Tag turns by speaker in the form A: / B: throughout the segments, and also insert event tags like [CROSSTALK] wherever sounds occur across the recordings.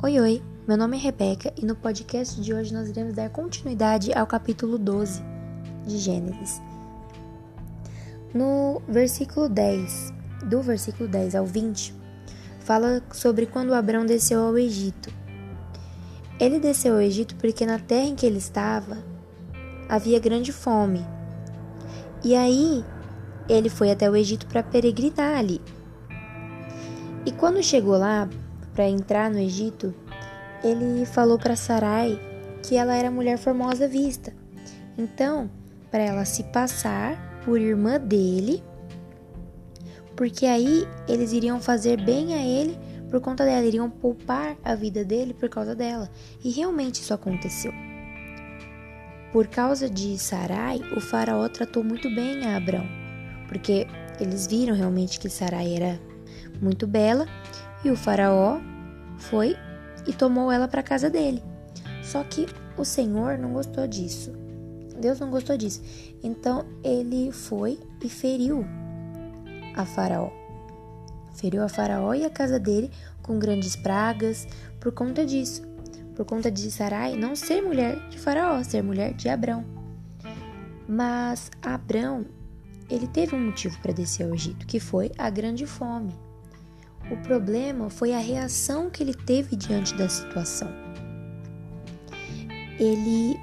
A: Oi, oi, meu nome é Rebeca e no podcast de hoje nós iremos dar continuidade ao capítulo 12 de Gênesis. No versículo 10, do versículo 10 ao 20, fala sobre quando Abraão desceu ao Egito. Ele desceu ao Egito porque na terra em que ele estava havia grande fome. E aí ele foi até o Egito para peregrinar ali. E quando chegou lá, para entrar no Egito, ele falou para Sarai que ela era mulher formosa vista. Então, para ela se passar por irmã dele, porque aí eles iriam fazer bem a ele por conta dela, iriam poupar a vida dele por causa dela. E realmente isso aconteceu. Por causa de Sarai, o faraó tratou muito bem a Abrão, porque eles viram realmente que Sarai era muito bela e o faraó foi e tomou ela para casa dele. Só que o Senhor não gostou disso. Deus não gostou disso. Então ele foi e feriu a Faraó. Feriu a Faraó e a casa dele com grandes pragas por conta disso. Por conta de Sarai não ser mulher de Faraó, ser mulher de Abrão. Mas Abrão, ele teve um motivo para descer ao Egito, que foi a grande fome. O problema foi a reação que ele teve diante da situação. Ele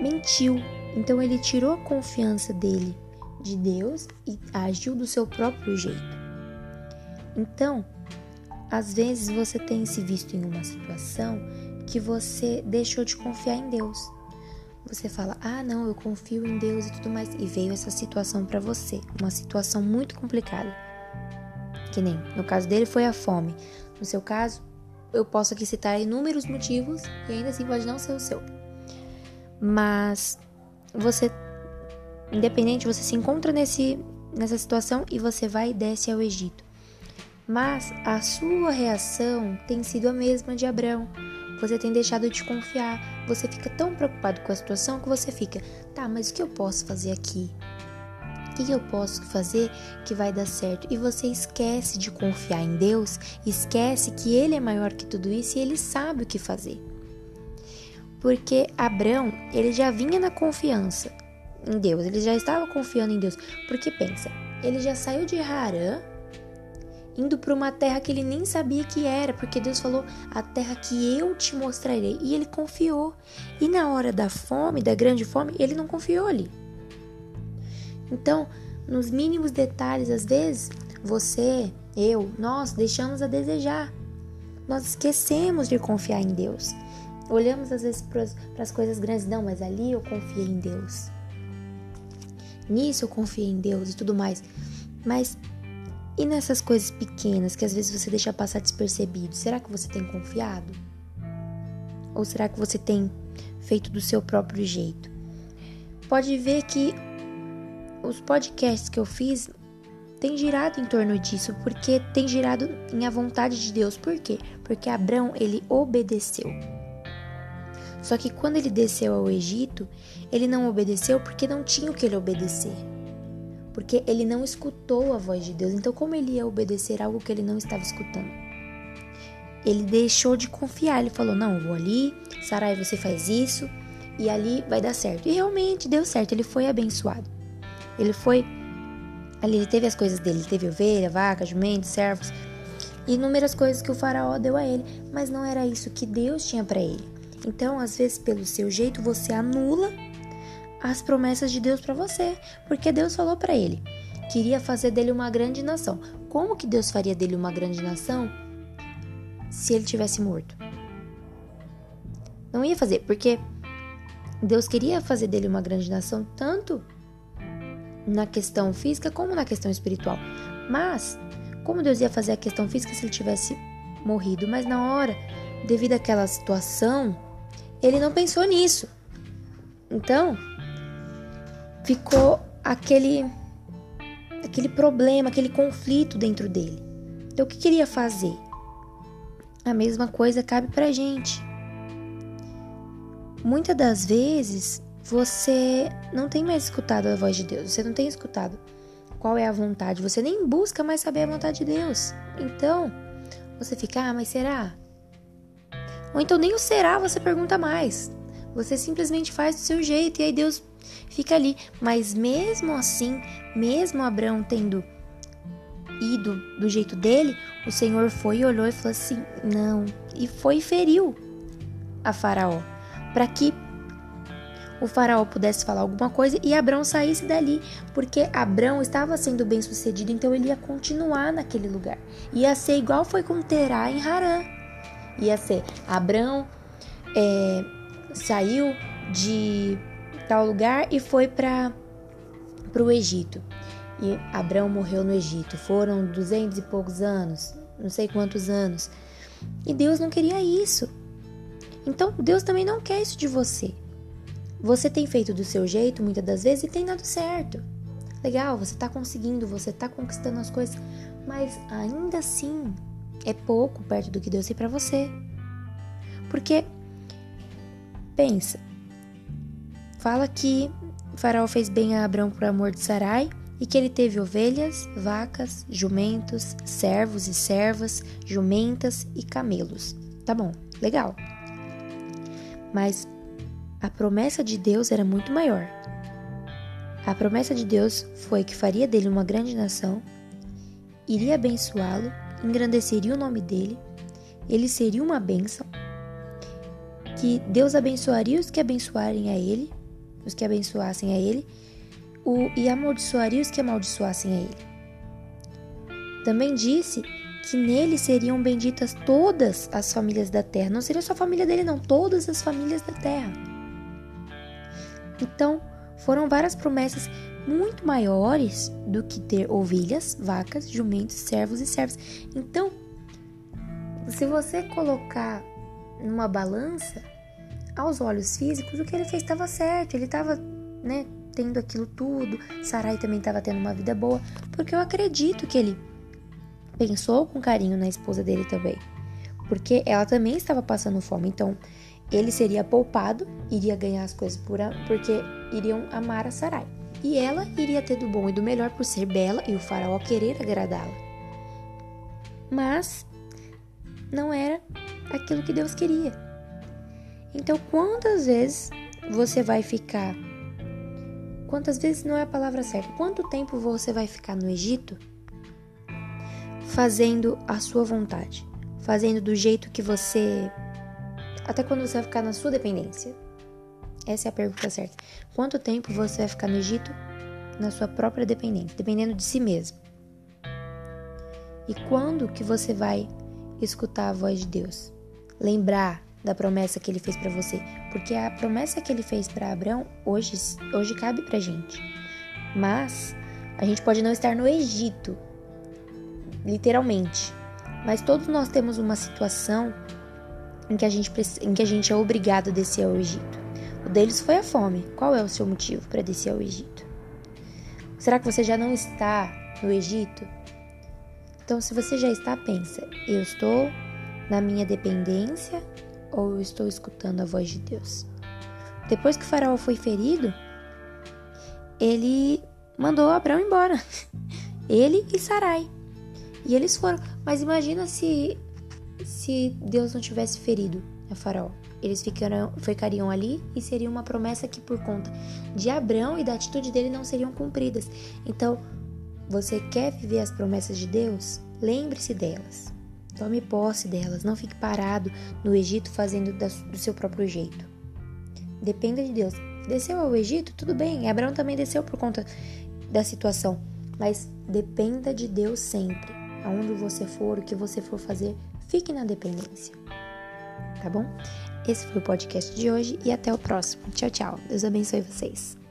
A: mentiu, então ele tirou a confiança dele de Deus e agiu do seu próprio jeito. Então, às vezes você tem se visto em uma situação que você deixou de confiar em Deus. Você fala: "Ah, não, eu confio em Deus e tudo mais", e veio essa situação para você, uma situação muito complicada. Que nem no caso dele foi a fome. No seu caso, eu posso aqui citar inúmeros motivos e ainda assim pode não ser o seu. Mas você, independente, você se encontra nesse, nessa situação e você vai e desce ao Egito. Mas a sua reação tem sido a mesma de Abraão. Você tem deixado de confiar. Você fica tão preocupado com a situação que você fica, tá, mas o que eu posso fazer aqui? O que eu posso fazer que vai dar certo? E você esquece de confiar em Deus, esquece que Ele é maior que tudo isso e Ele sabe o que fazer. Porque Abraão, ele já vinha na confiança em Deus, ele já estava confiando em Deus. Porque pensa, ele já saiu de Harã, indo para uma terra que ele nem sabia que era, porque Deus falou: "A terra que eu te mostrarei". E ele confiou. E na hora da fome, da grande fome, ele não confiou ali. Então, nos mínimos detalhes, às vezes, você, eu, nós deixamos a desejar. Nós esquecemos de confiar em Deus. Olhamos às vezes para as coisas grandes, não, mas ali eu confiei em Deus. Nisso eu confiei em Deus e tudo mais. Mas e nessas coisas pequenas que às vezes você deixa passar despercebido? Será que você tem confiado? Ou será que você tem feito do seu próprio jeito? Pode ver que os podcasts que eu fiz têm girado em torno disso, porque tem girado em a vontade de Deus. Por quê? Porque Abraão, ele obedeceu. Só que quando ele desceu ao Egito, ele não obedeceu porque não tinha o que ele obedecer. Porque ele não escutou a voz de Deus. Então, como ele ia obedecer algo que ele não estava escutando? Ele deixou de confiar. Ele falou: Não, eu vou ali, Sarai, você faz isso, e ali vai dar certo. E realmente deu certo, ele foi abençoado. Ele foi. Ali ele teve as coisas dele, ele teve ovelha, vaca, jumento, servos, inúmeras coisas que o faraó deu a ele, mas não era isso que Deus tinha para ele. Então, às vezes, pelo seu jeito, você anula as promessas de Deus para você, porque Deus falou para ele queria fazer dele uma grande nação. Como que Deus faria dele uma grande nação se ele tivesse morto? Não ia fazer, porque Deus queria fazer dele uma grande nação tanto na questão física como na questão espiritual. Mas, como Deus ia fazer a questão física se ele tivesse morrido? Mas na hora, devido àquela situação, ele não pensou nisso. Então, ficou aquele aquele problema, aquele conflito dentro dele. Então, o que queria fazer? A mesma coisa cabe pra gente. Muitas das vezes, você não tem mais escutado a voz de Deus, você não tem escutado qual é a vontade, você nem busca mais saber a vontade de Deus. Então, você fica, ah, mas será? Ou então nem o será você pergunta mais. Você simplesmente faz do seu jeito e aí Deus fica ali. Mas mesmo assim, mesmo Abraão tendo ido do jeito dele, o Senhor foi e olhou e falou assim: não. E foi e feriu a Faraó. Para que o faraó pudesse falar alguma coisa e Abrão saísse dali, porque Abrão estava sendo bem sucedido, então ele ia continuar naquele lugar. Ia ser igual foi com Terá em Harã. Ia ser Abrão é, saiu de tal lugar e foi para o Egito. E Abrão morreu no Egito. Foram duzentos e poucos anos, não sei quantos anos. E Deus não queria isso. Então Deus também não quer isso de você. Você tem feito do seu jeito muitas das vezes e tem dado certo. Legal, você está conseguindo, você está conquistando as coisas, mas ainda assim é pouco perto do que Deus tem para você. Porque pensa, fala que Faraó fez bem a Abraão por amor de Sarai e que ele teve ovelhas, vacas, jumentos, servos e servas, jumentas e camelos. Tá bom, legal. Mas a promessa de Deus era muito maior. A promessa de Deus foi que faria dele uma grande nação, iria abençoá-lo, engrandeceria o nome dele, ele seria uma bênção, que Deus abençoaria os que abençoarem a ele, os que abençoassem a ele, o, e amaldiçoaria os que amaldiçoassem a ele. Também disse que nele seriam benditas todas as famílias da terra. Não seria só a família dele, não, todas as famílias da terra. Então, foram várias promessas muito maiores do que ter ovelhas, vacas, jumentos, servos e servas. Então, se você colocar numa balança, aos olhos físicos, o que ele fez estava certo, ele estava, né, tendo aquilo tudo. Sarai também estava tendo uma vida boa, porque eu acredito que ele pensou com carinho na esposa dele também, porque ela também estava passando fome. Então, ele seria poupado, iria ganhar as coisas por a, porque iriam amar a Sarai. E ela iria ter do bom e do melhor por ser bela e o faraó querer agradá-la. Mas não era aquilo que Deus queria. Então, quantas vezes você vai ficar? Quantas vezes não é a palavra certa? Quanto tempo você vai ficar no Egito fazendo a sua vontade, fazendo do jeito que você até quando você vai ficar na sua dependência? Essa é a pergunta certa. Quanto tempo você vai ficar no Egito na sua própria dependência, dependendo de si mesmo? E quando que você vai escutar a voz de Deus? Lembrar da promessa que ele fez para você, porque a promessa que ele fez para Abraão hoje hoje cabe pra gente. Mas a gente pode não estar no Egito, literalmente, mas todos nós temos uma situação em que a gente, em que a gente é obrigado a descer ao Egito. O deles foi a fome. Qual é o seu motivo para descer ao Egito? Será que você já não está no Egito? Então, se você já está, pensa: eu estou na minha dependência ou eu estou escutando a voz de Deus? Depois que o faraó foi ferido, ele mandou Abraão embora. [LAUGHS] Ele e Sarai. E eles foram. Mas imagina se se Deus não tivesse ferido a Faraó. Eles ficariam ali e seria uma promessa que, por conta de Abraão e da atitude dele, não seriam cumpridas. Então, você quer viver as promessas de Deus? Lembre-se delas. Tome posse delas. Não fique parado no Egito fazendo do seu próprio jeito. Dependa de Deus. Desceu ao Egito? Tudo bem. Abraão também desceu por conta da situação. Mas dependa de Deus sempre. Aonde você for, o que você for fazer, fique na dependência. Tá bom? Esse foi o podcast de hoje e até o próximo. Tchau, tchau. Deus abençoe vocês.